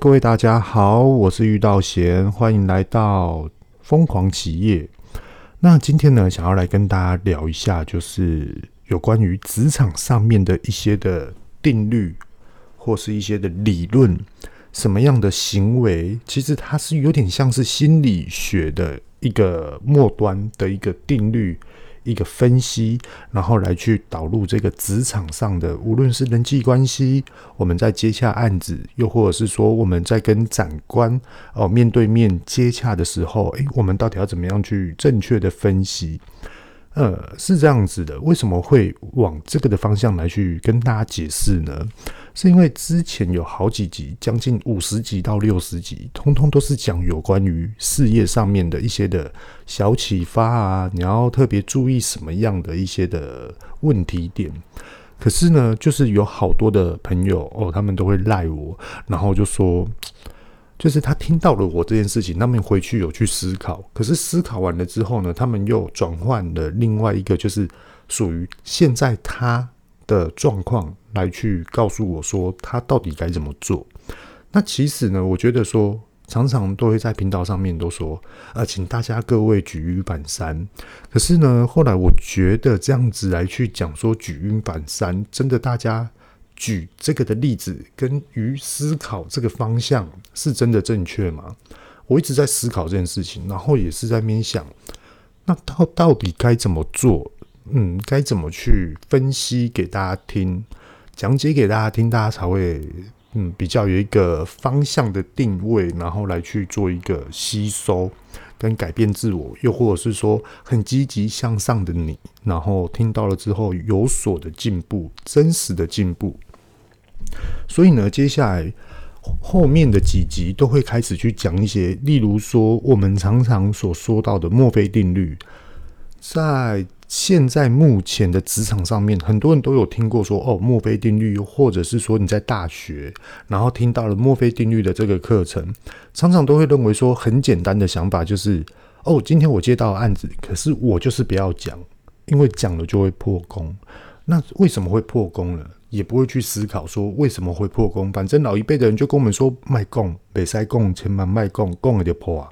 各位大家好，我是玉道贤，欢迎来到疯狂企业。那今天呢，想要来跟大家聊一下，就是有关于职场上面的一些的定律，或是一些的理论，什么样的行为，其实它是有点像是心理学的一个末端的一个定律。一个分析，然后来去导入这个职场上的，无论是人际关系，我们在接洽案子，又或者是说我们在跟长官哦面对面接洽的时候，诶，我们到底要怎么样去正确的分析？呃，是这样子的，为什么会往这个的方向来去跟大家解释呢？是因为之前有好几集，将近五十集到六十集，通通都是讲有关于事业上面的一些的小启发啊，你要特别注意什么样的一些的问题点。可是呢，就是有好多的朋友哦，他们都会赖我，然后就说，就是他听到了我这件事情，他们回去有去思考，可是思考完了之后呢，他们又转换了另外一个，就是属于现在他。的状况来去告诉我说他到底该怎么做。那其实呢，我觉得说常常都会在频道上面都说，呃，请大家各位举一反三。可是呢，后来我觉得这样子来去讲说举一反三，真的大家举这个的例子跟于思考这个方向是真的正确吗？我一直在思考这件事情，然后也是在面想，那到到底该怎么做？嗯，该怎么去分析给大家听，讲解给大家听，大家才会嗯比较有一个方向的定位，然后来去做一个吸收跟改变自我，又或者是说很积极向上的你，然后听到了之后有所的进步，真实的进步。所以呢，接下来后面的几集都会开始去讲一些，例如说我们常常所说到的墨菲定律，在。现在目前的职场上面，很多人都有听过说哦，墨菲定律，或者是说你在大学，然后听到了墨菲定律的这个课程，常常都会认为说很简单的想法就是哦，今天我接到案子，可是我就是不要讲，因为讲了就会破功。那为什么会破功呢？也不会去思考说为什么会破功。反正老一辈的人就跟我们说，卖供，北塞供，千万卖供，供了就破啊。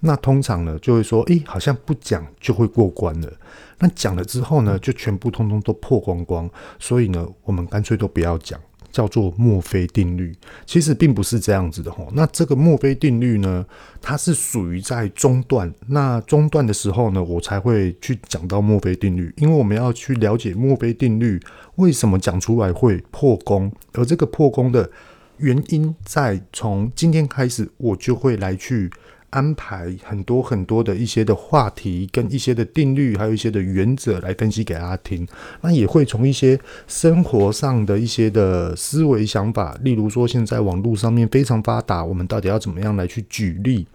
那通常呢，就会说，诶，好像不讲就会过关了。那讲了之后呢，就全部通通都破光光。所以呢，我们干脆都不要讲，叫做墨菲定律。其实并不是这样子的吼。那这个墨菲定律呢，它是属于在中段。那中段的时候呢，我才会去讲到墨菲定律，因为我们要去了解墨菲定律为什么讲出来会破功，而这个破功的原因，在从今天开始，我就会来去。安排很多很多的一些的话题，跟一些的定律，还有一些的原则来分析给大家听。那也会从一些生活上的一些的思维想法，例如说现在网络上面非常发达，我们到底要怎么样来去举例？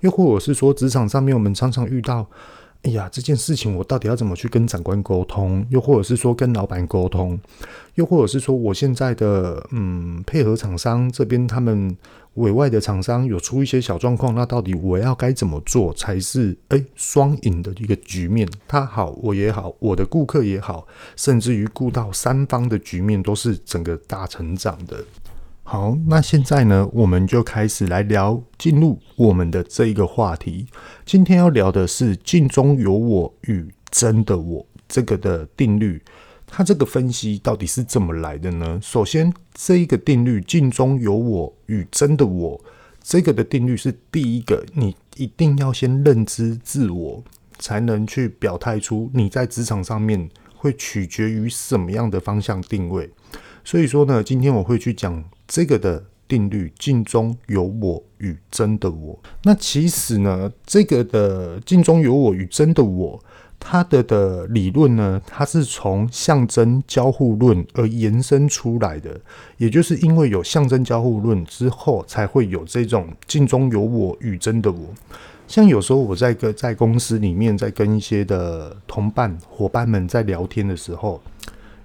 又或者是说职场上面我们常常遇到，哎呀，这件事情我到底要怎么去跟长官沟通？又或者是说跟老板沟通？又或者是说我现在的嗯配合厂商这边他们。委外的厂商有出一些小状况，那到底我要该怎么做才是诶双赢的一个局面？他好，我也好，我的顾客也好，甚至于顾到三方的局面都是整个大成长的。好，那现在呢，我们就开始来聊，进入我们的这一个话题。今天要聊的是“镜中有我与真的我”这个的定律。它这个分析到底是怎么来的呢？首先，这一个定律“镜中有我与真的我”这个的定律是第一个，你一定要先认知自我，才能去表态出你在职场上面会取决于什么样的方向定位。所以说呢，今天我会去讲这个的定律“镜中有我与真的我”。那其实呢，这个的“镜中有我与真的我”。它的的理论呢，它是从象征交互论而延伸出来的，也就是因为有象征交互论之后，才会有这种镜中有我与真的我。像有时候我在跟在公司里面，在跟一些的同伴伙伴们在聊天的时候，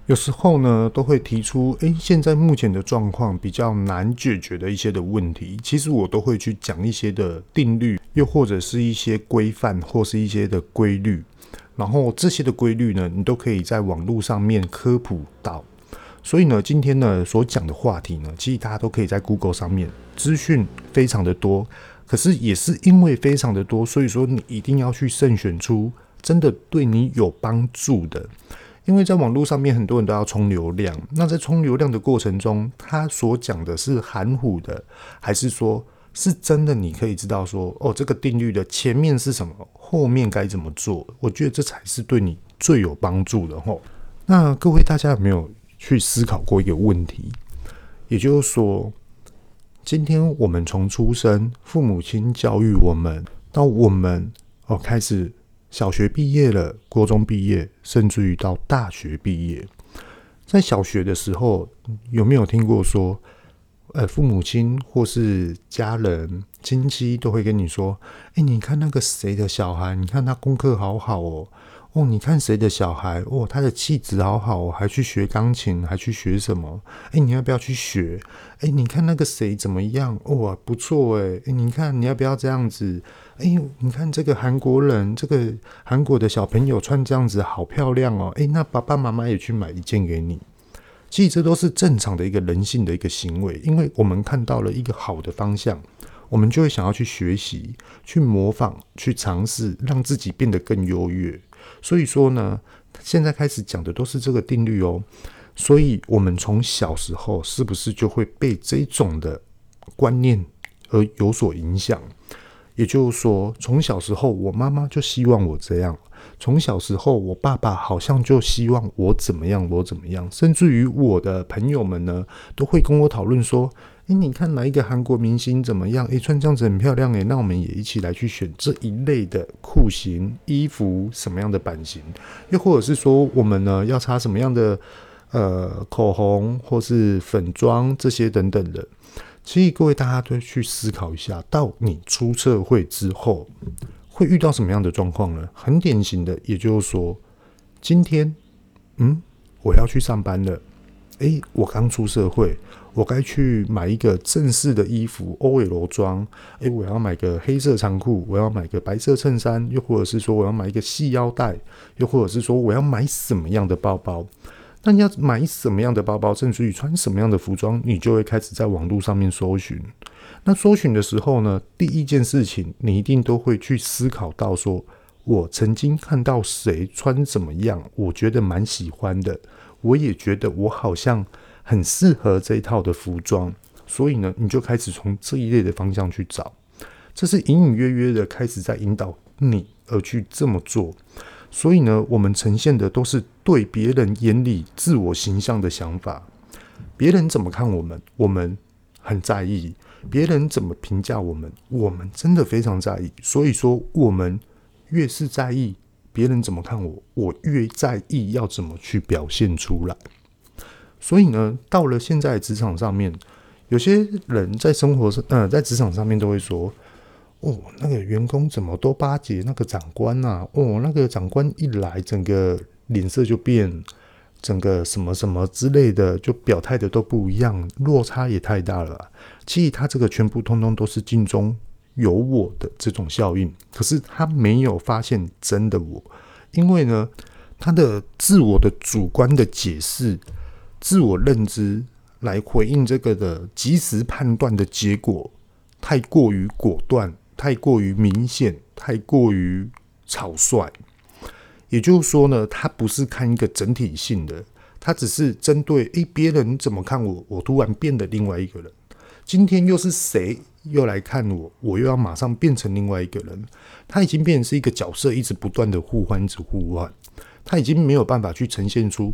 有时候呢都会提出，诶，现在目前的状况比较难解决的一些的问题，其实我都会去讲一些的定律，又或者是一些规范，或是一些的规律。然后这些的规律呢，你都可以在网络上面科普到。所以呢，今天呢所讲的话题呢，其实大家都可以在 Google 上面资讯非常的多。可是也是因为非常的多，所以说你一定要去慎选出真的对你有帮助的。因为在网络上面，很多人都要冲流量。那在冲流量的过程中，他所讲的是含糊的，还是说是真的？你可以知道说，哦，这个定律的前面是什么，后面该怎么做？我觉得这才是对你最有帮助的吼。那各位大家有没有去思考过一个问题？也就是说，今天我们从出生，父母亲教育我们，到我们哦开始。小学毕业了，高中毕业，甚至于到大学毕业，在小学的时候，有没有听过说，呃，父母亲或是家人、亲戚都会跟你说，哎，你看那个谁的小孩，你看他功课好好哦。哦，你看谁的小孩哦，他的气质好好，还去学钢琴，还去学什么？哎，你要不要去学？哎，你看那个谁怎么样？哦，不错哎，哎，你看你要不要这样子？哎，你看这个韩国人，这个韩国的小朋友穿这样子好漂亮哦。哎，那爸爸妈妈也去买一件给你。其实这都是正常的一个人性的一个行为，因为我们看到了一个好的方向，我们就会想要去学习、去模仿、去尝试，让自己变得更优越。所以说呢，现在开始讲的都是这个定律哦。所以，我们从小时候是不是就会被这种的观念而有所影响？也就是说，从小时候，我妈妈就希望我这样；从小时候，我爸爸好像就希望我怎么样，我怎么样。甚至于我的朋友们呢，都会跟我讨论说。哎，你看哪一个韩国明星怎么样？哎，穿这样子很漂亮哎，那我们也一起来去选这一类的裤型、衣服，什么样的版型？又或者是说，我们呢要擦什么样的呃口红，或是粉妆这些等等的？所以各位大家都去思考一下，到你出社会之后会遇到什么样的状况呢？很典型的，也就是说，今天嗯，我要去上班了。哎，我刚出社会。我该去买一个正式的衣服，OL 装。诶，我要买个黑色长裤，我要买个白色衬衫，又或者是说我要买一个细腰带，又或者是说我要买什么样的包包？那你要买什么样的包包，甚至于穿什么样的服装，你就会开始在网络上面搜寻。那搜寻的时候呢，第一件事情你一定都会去思考到说，我曾经看到谁穿怎么样，我觉得蛮喜欢的，我也觉得我好像。很适合这一套的服装，所以呢，你就开始从这一类的方向去找，这是隐隐约约的开始在引导你而去这么做。所以呢，我们呈现的都是对别人眼里自我形象的想法，别人怎么看我们，我们很在意；别人怎么评价我们，我们真的非常在意。所以说，我们越是在意别人怎么看我，我越在意要怎么去表现出来。所以呢，到了现在职场上面，有些人在生活上，呃，在职场上面都会说：“哦，那个员工怎么都巴结那个长官啊？哦，那个长官一来，整个脸色就变，整个什么什么之类的，就表态的都不一样，落差也太大了。其实他这个全部通通都是镜中有我的这种效应，可是他没有发现真的我，因为呢，他的自我的主观的解释。自我认知来回应这个的及时判断的结果，太过于果断，太过于明显，太过于草率。也就是说呢，他不是看一个整体性的，他只是针对诶别人怎么看我，我突然变得另外一个人。今天又是谁又来看我，我又要马上变成另外一个人。他已经变成是一个角色，一直不断的互换，一直互换，他已经没有办法去呈现出。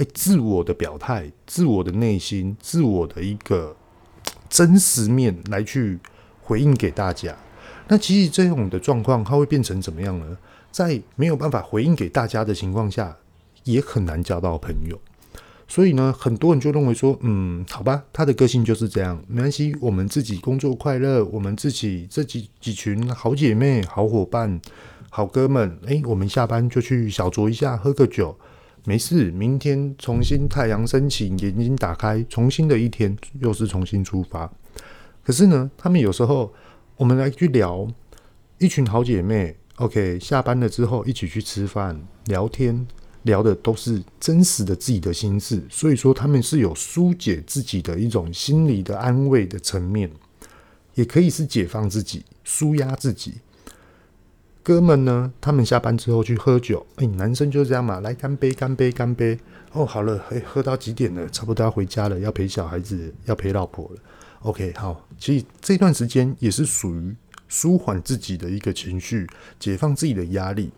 哎，自我的表态，自我的内心，自我的一个真实面来去回应给大家。那其实这种的状况，它会变成怎么样呢？在没有办法回应给大家的情况下，也很难交到朋友。所以呢，很多人就认为说，嗯，好吧，他的个性就是这样，没关系，我们自己工作快乐，我们自己这几几群好姐妹、好伙伴、好哥们，哎，我们下班就去小酌一下，喝个酒。没事，明天重新太阳升起，眼睛打开，重新的一天又是重新出发。可是呢，他们有时候我们来去聊一群好姐妹，OK，下班了之后一起去吃饭聊天，聊的都是真实的自己的心事，所以说他们是有疏解自己的一种心理的安慰的层面，也可以是解放自己、舒压自己。哥们呢，他们下班之后去喝酒，哎，男生就是这样嘛，来干杯，干杯，干杯。哦，好了，哎，喝到几点了？差不多要回家了，要陪小孩子，要陪老婆了。OK，好，其实这段时间也是属于舒缓自己的一个情绪，解放自己的压力。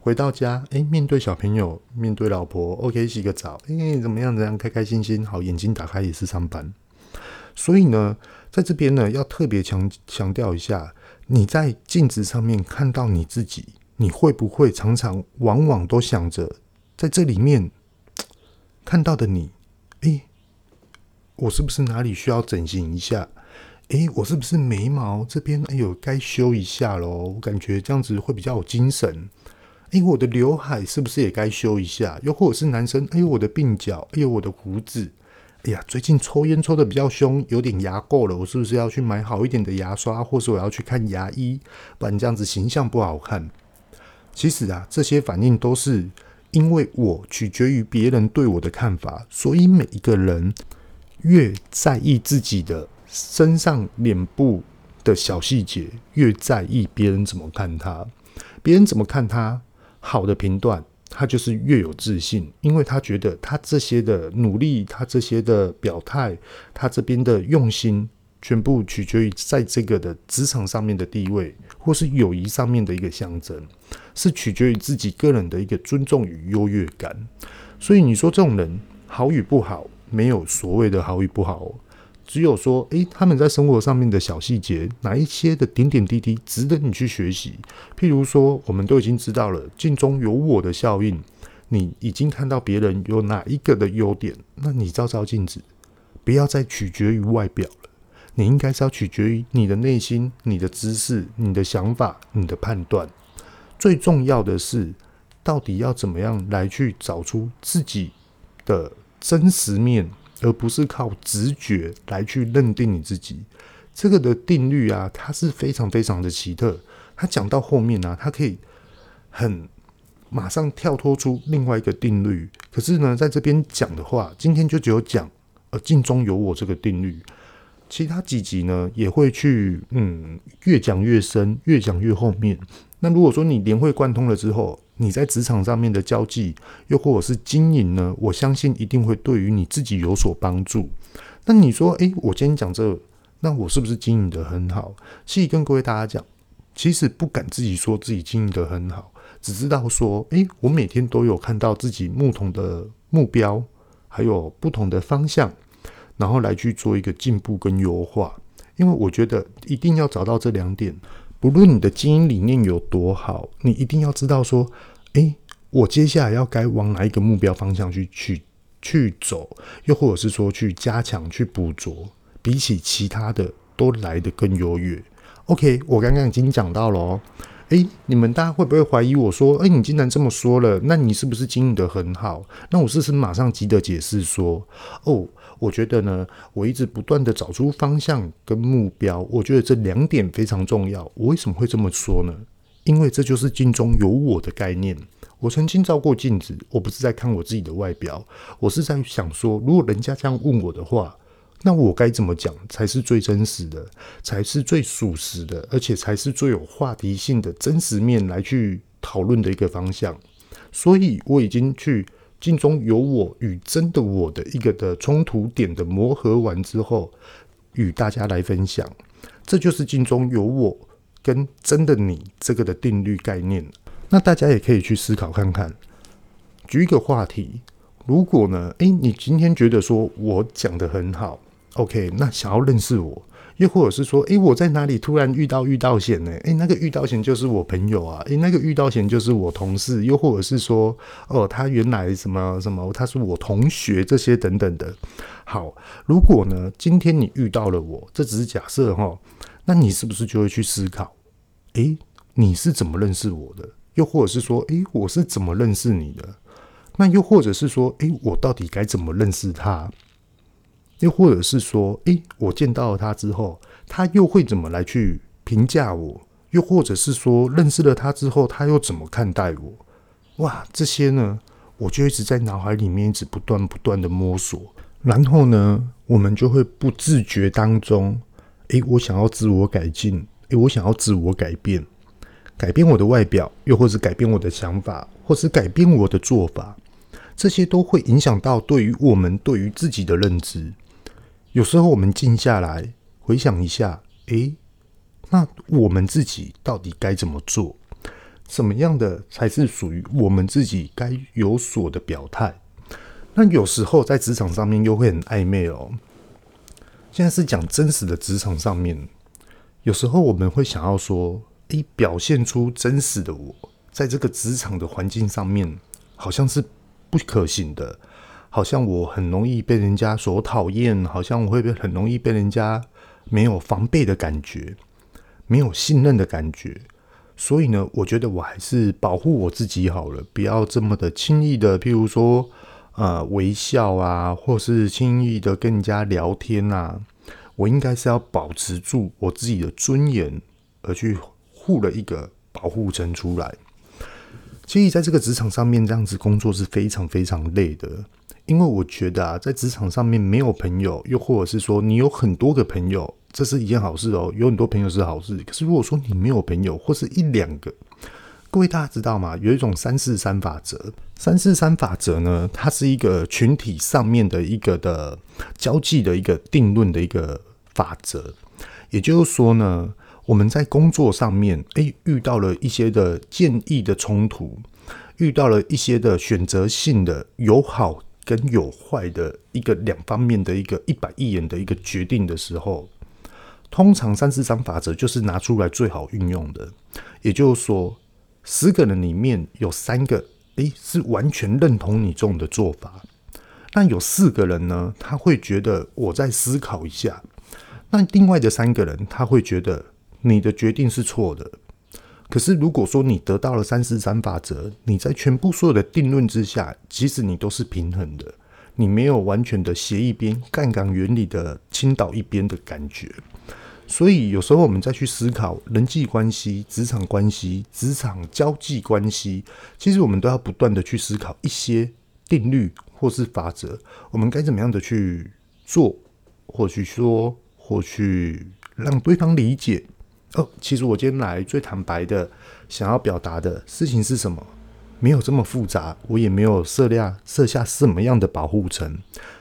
回到家，哎，面对小朋友，面对老婆，OK，洗个澡，哎，怎么样？怎样？开开心心，好，眼睛打开也是上班。所以呢，在这边呢，要特别强强调一下，你在镜子上面看到你自己，你会不会常常往往都想着，在这里面看到的你，哎，我是不是哪里需要整形一下？哎，我是不是眉毛这边哎呦该修一下喽？我感觉这样子会比较有精神。哎，我的刘海是不是也该修一下？又或者是男生，哎呦，我的鬓角，哎呦，我的胡子，哎呀，最近抽烟抽得比较凶，有点牙垢了，我是不是要去买好一点的牙刷，或是我要去看牙医？不然这样子形象不好看。其实啊，这些反应都是因为我取决于别人对我的看法，所以每一个人越在意自己的身上脸部的小细节，越在意别人怎么看他，别人怎么看他。好的评断，他就是越有自信，因为他觉得他这些的努力，他这些的表态，他这边的用心，全部取决于在这个的职场上面的地位，或是友谊上面的一个象征，是取决于自己个人的一个尊重与优越感。所以你说这种人好与不好，没有所谓的好与不好。只有说，诶，他们在生活上面的小细节，哪一些的点点滴滴值得你去学习？譬如说，我们都已经知道了“镜中有我”的效应，你已经看到别人有哪一个的优点，那你照照镜子，不要再取决于外表了，你应该是要取决于你的内心、你的知识、你的想法、你的判断。最重要的是，到底要怎么样来去找出自己的真实面。而不是靠直觉来去认定你自己，这个的定律啊，它是非常非常的奇特。它讲到后面呢、啊，它可以很马上跳脱出另外一个定律。可是呢，在这边讲的话，今天就只有讲呃镜中有我这个定律。其他几集呢，也会去嗯越讲越深，越讲越后面。那如果说你连会贯通了之后，你在职场上面的交际，又或者是经营呢？我相信一定会对于你自己有所帮助。那你说，诶，我今天讲这个，那我是不是经营得很好？其实跟各位大家讲，其实不敢自己说自己经营得很好，只知道说，诶，我每天都有看到自己不同的目标，还有不同的方向，然后来去做一个进步跟优化。因为我觉得一定要找到这两点。不论你的经营理念有多好，你一定要知道说，诶，我接下来要该往哪一个目标方向去去去走，又或者是说去加强、去捕捉，比起其他的都来得更优越。OK，我刚刚已经讲到了哦。诶，你们大家会不会怀疑我说，诶，你既然这么说了，那你是不是经营得很好？那我是不是马上急着解释说，哦。我觉得呢，我一直不断的找出方向跟目标，我觉得这两点非常重要。我为什么会这么说呢？因为这就是镜中有我的概念。我曾经照过镜子，我不是在看我自己的外表，我是在想说，如果人家这样问我的话，那我该怎么讲才是最真实的，才是最属实的，而且才是最有话题性的真实面来去讨论的一个方向。所以我已经去。镜中有我与真的我的一个的冲突点的磨合完之后，与大家来分享，这就是镜中有我跟真的你这个的定律概念。那大家也可以去思考看看。举一个话题，如果呢，诶，你今天觉得说我讲得很好，OK，那想要认识我。又或者是说，诶、我在哪里突然遇到遇到险呢？诶、那个遇到险就是我朋友啊，诶、那个遇到险就是我同事。又或者是说，哦，他原来什么什么，他是我同学，这些等等的。好，如果呢，今天你遇到了我，这只是假设哈，那你是不是就会去思考，诶、你是怎么认识我的？又或者是说，诶、我是怎么认识你的？那又或者是说，诶、我到底该怎么认识他？又或者是说，诶，我见到了他之后，他又会怎么来去评价我？又或者是说，认识了他之后，他又怎么看待我？哇，这些呢，我就一直在脑海里面一直不断不断的摸索，然后呢，我们就会不自觉当中，诶，我想要自我改进，诶，我想要自我改变，改变我的外表，又或是改变我的想法，或是改变我的做法，这些都会影响到对于我们对于自己的认知。有时候我们静下来回想一下，诶，那我们自己到底该怎么做？什么样的才是属于我们自己该有所的表态？那有时候在职场上面又会很暧昧哦。现在是讲真实的职场上面，有时候我们会想要说，诶，表现出真实的我，在这个职场的环境上面，好像是不可行的。好像我很容易被人家所讨厌，好像我会被很容易被人家没有防备的感觉，没有信任的感觉。所以呢，我觉得我还是保护我自己好了，不要这么的轻易的，譬如说，呃，微笑啊，或是轻易的跟人家聊天啊。我应该是要保持住我自己的尊严，而去护了一个保护层出来。其实，在这个职场上面，这样子工作是非常非常累的。因为我觉得啊，在职场上面没有朋友，又或者是说你有很多个朋友，这是一件好事哦。有很多朋友是好事，可是如果说你没有朋友，或是一两个，各位大家知道吗？有一种三四三法则。三四三法则呢，它是一个群体上面的一个的交际的一个定论的一个法则。也就是说呢，我们在工作上面，诶，遇到了一些的建议的冲突，遇到了一些的选择性的友好。跟有坏的一个两方面的一个一百亿元的一个决定的时候，通常三四三法则就是拿出来最好运用的。也就是说，十个人里面有三个，诶，是完全认同你这种的做法，那有四个人呢，他会觉得我再思考一下。那另外的三个人，他会觉得你的决定是错的。可是，如果说你得到了三四三法则，你在全部所有的定论之下，即使你都是平衡的，你没有完全的斜一边、杠杆原理的倾倒一边的感觉。所以，有时候我们再去思考人际关系、职场关系、职场交际关系，其实我们都要不断的去思考一些定律或是法则，我们该怎么样的去做，或许说，或去让对方理解。哦，其实我今天来最坦白的，想要表达的事情是什么？没有这么复杂，我也没有设下设下什么样的保护层。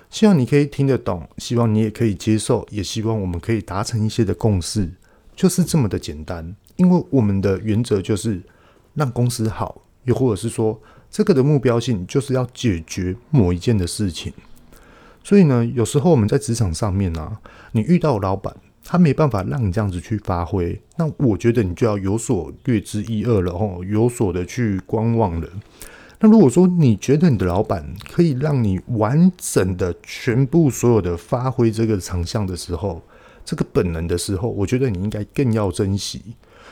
希望你可以听得懂，希望你也可以接受，也希望我们可以达成一些的共识，就是这么的简单。因为我们的原则就是让公司好，又或者是说这个的目标性就是要解决某一件的事情。所以呢，有时候我们在职场上面呢、你遇到老板。他没办法让你这样子去发挥，那我觉得你就要有所略知一二了吼，有所的去观望了。那如果说你觉得你的老板可以让你完整的全部所有的发挥这个长项的时候，这个本能的时候，我觉得你应该更要珍惜。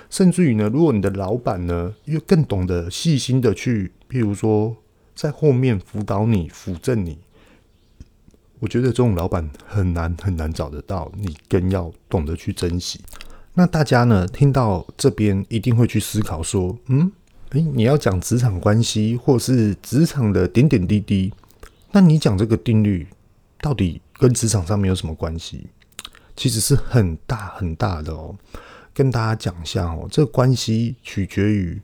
甚至于呢，如果你的老板呢又更懂得细心的去，譬如说在后面辅导你、辅正你。我觉得这种老板很难很难找得到，你更要懂得去珍惜。那大家呢，听到这边一定会去思考说，嗯，诶，你要讲职场关系或是职场的点点滴滴，那你讲这个定律到底跟职场上面有什么关系？其实是很大很大的哦。跟大家讲一下哦，这个关系取决于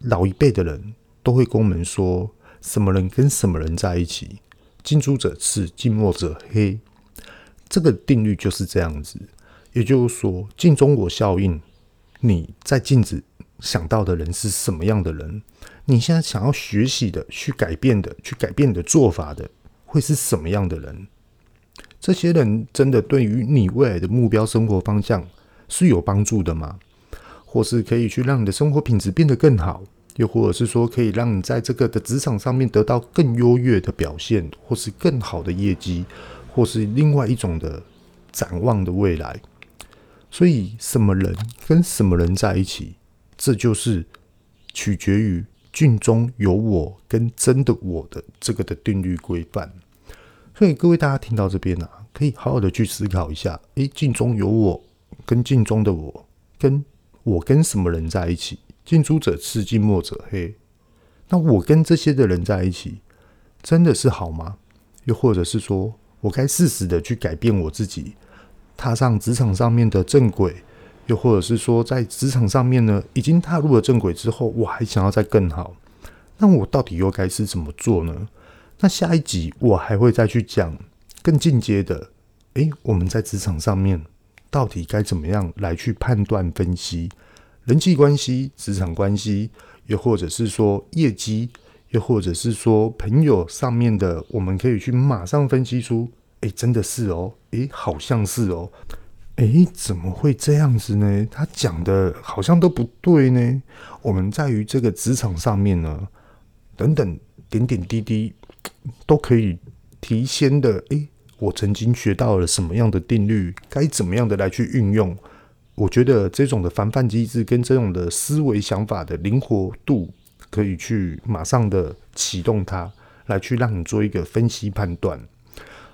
老一辈的人都会跟我们说，什么人跟什么人在一起。近朱者赤，近墨者黑，这个定律就是这样子。也就是说，近中国效应，你在镜子想到的人是什么样的人？你现在想要学习的、去改变的、去改变你的做法的，会是什么样的人？这些人真的对于你未来的目标生活方向是有帮助的吗？或是可以去让你的生活品质变得更好？又或者是说，可以让你在这个的职场上面得到更优越的表现，或是更好的业绩，或是另外一种的展望的未来。所以，什么人跟什么人在一起，这就是取决于镜中有我跟真的我的这个的定律规范。所以，各位大家听到这边啊，可以好好的去思考一下：诶，镜中有我跟镜中的我，跟我跟什么人在一起？近朱者赤，近墨者黑，那我跟这些的人在一起，真的是好吗？又或者是说我该适时的去改变我自己，踏上职场上面的正轨？又或者是说，在职场上面呢，已经踏入了正轨之后，我还想要再更好，那我到底又该是怎么做呢？那下一集我还会再去讲更进阶的，诶，我们在职场上面到底该怎么样来去判断分析人际关系、职场关系，又或者是说业绩，又或者是说朋友上面的，我们可以去马上分析出，诶，真的是哦，诶，好像是哦，诶，怎么会这样子呢？他讲的好像都不对呢。我们在于这个职场上面呢，等等点点滴滴。都可以提前的，诶，我曾经学到了什么样的定律，该怎么样的来去运用？我觉得这种的防范机制跟这种的思维想法的灵活度，可以去马上的启动它，来去让你做一个分析判断。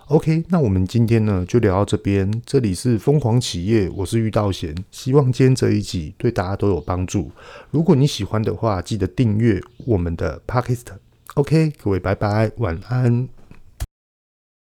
OK，那我们今天呢就聊到这边，这里是疯狂企业，我是玉道贤，希望今天这一集对大家都有帮助。如果你喜欢的话，记得订阅我们的 Podcast。OK，各位，拜拜，晚安。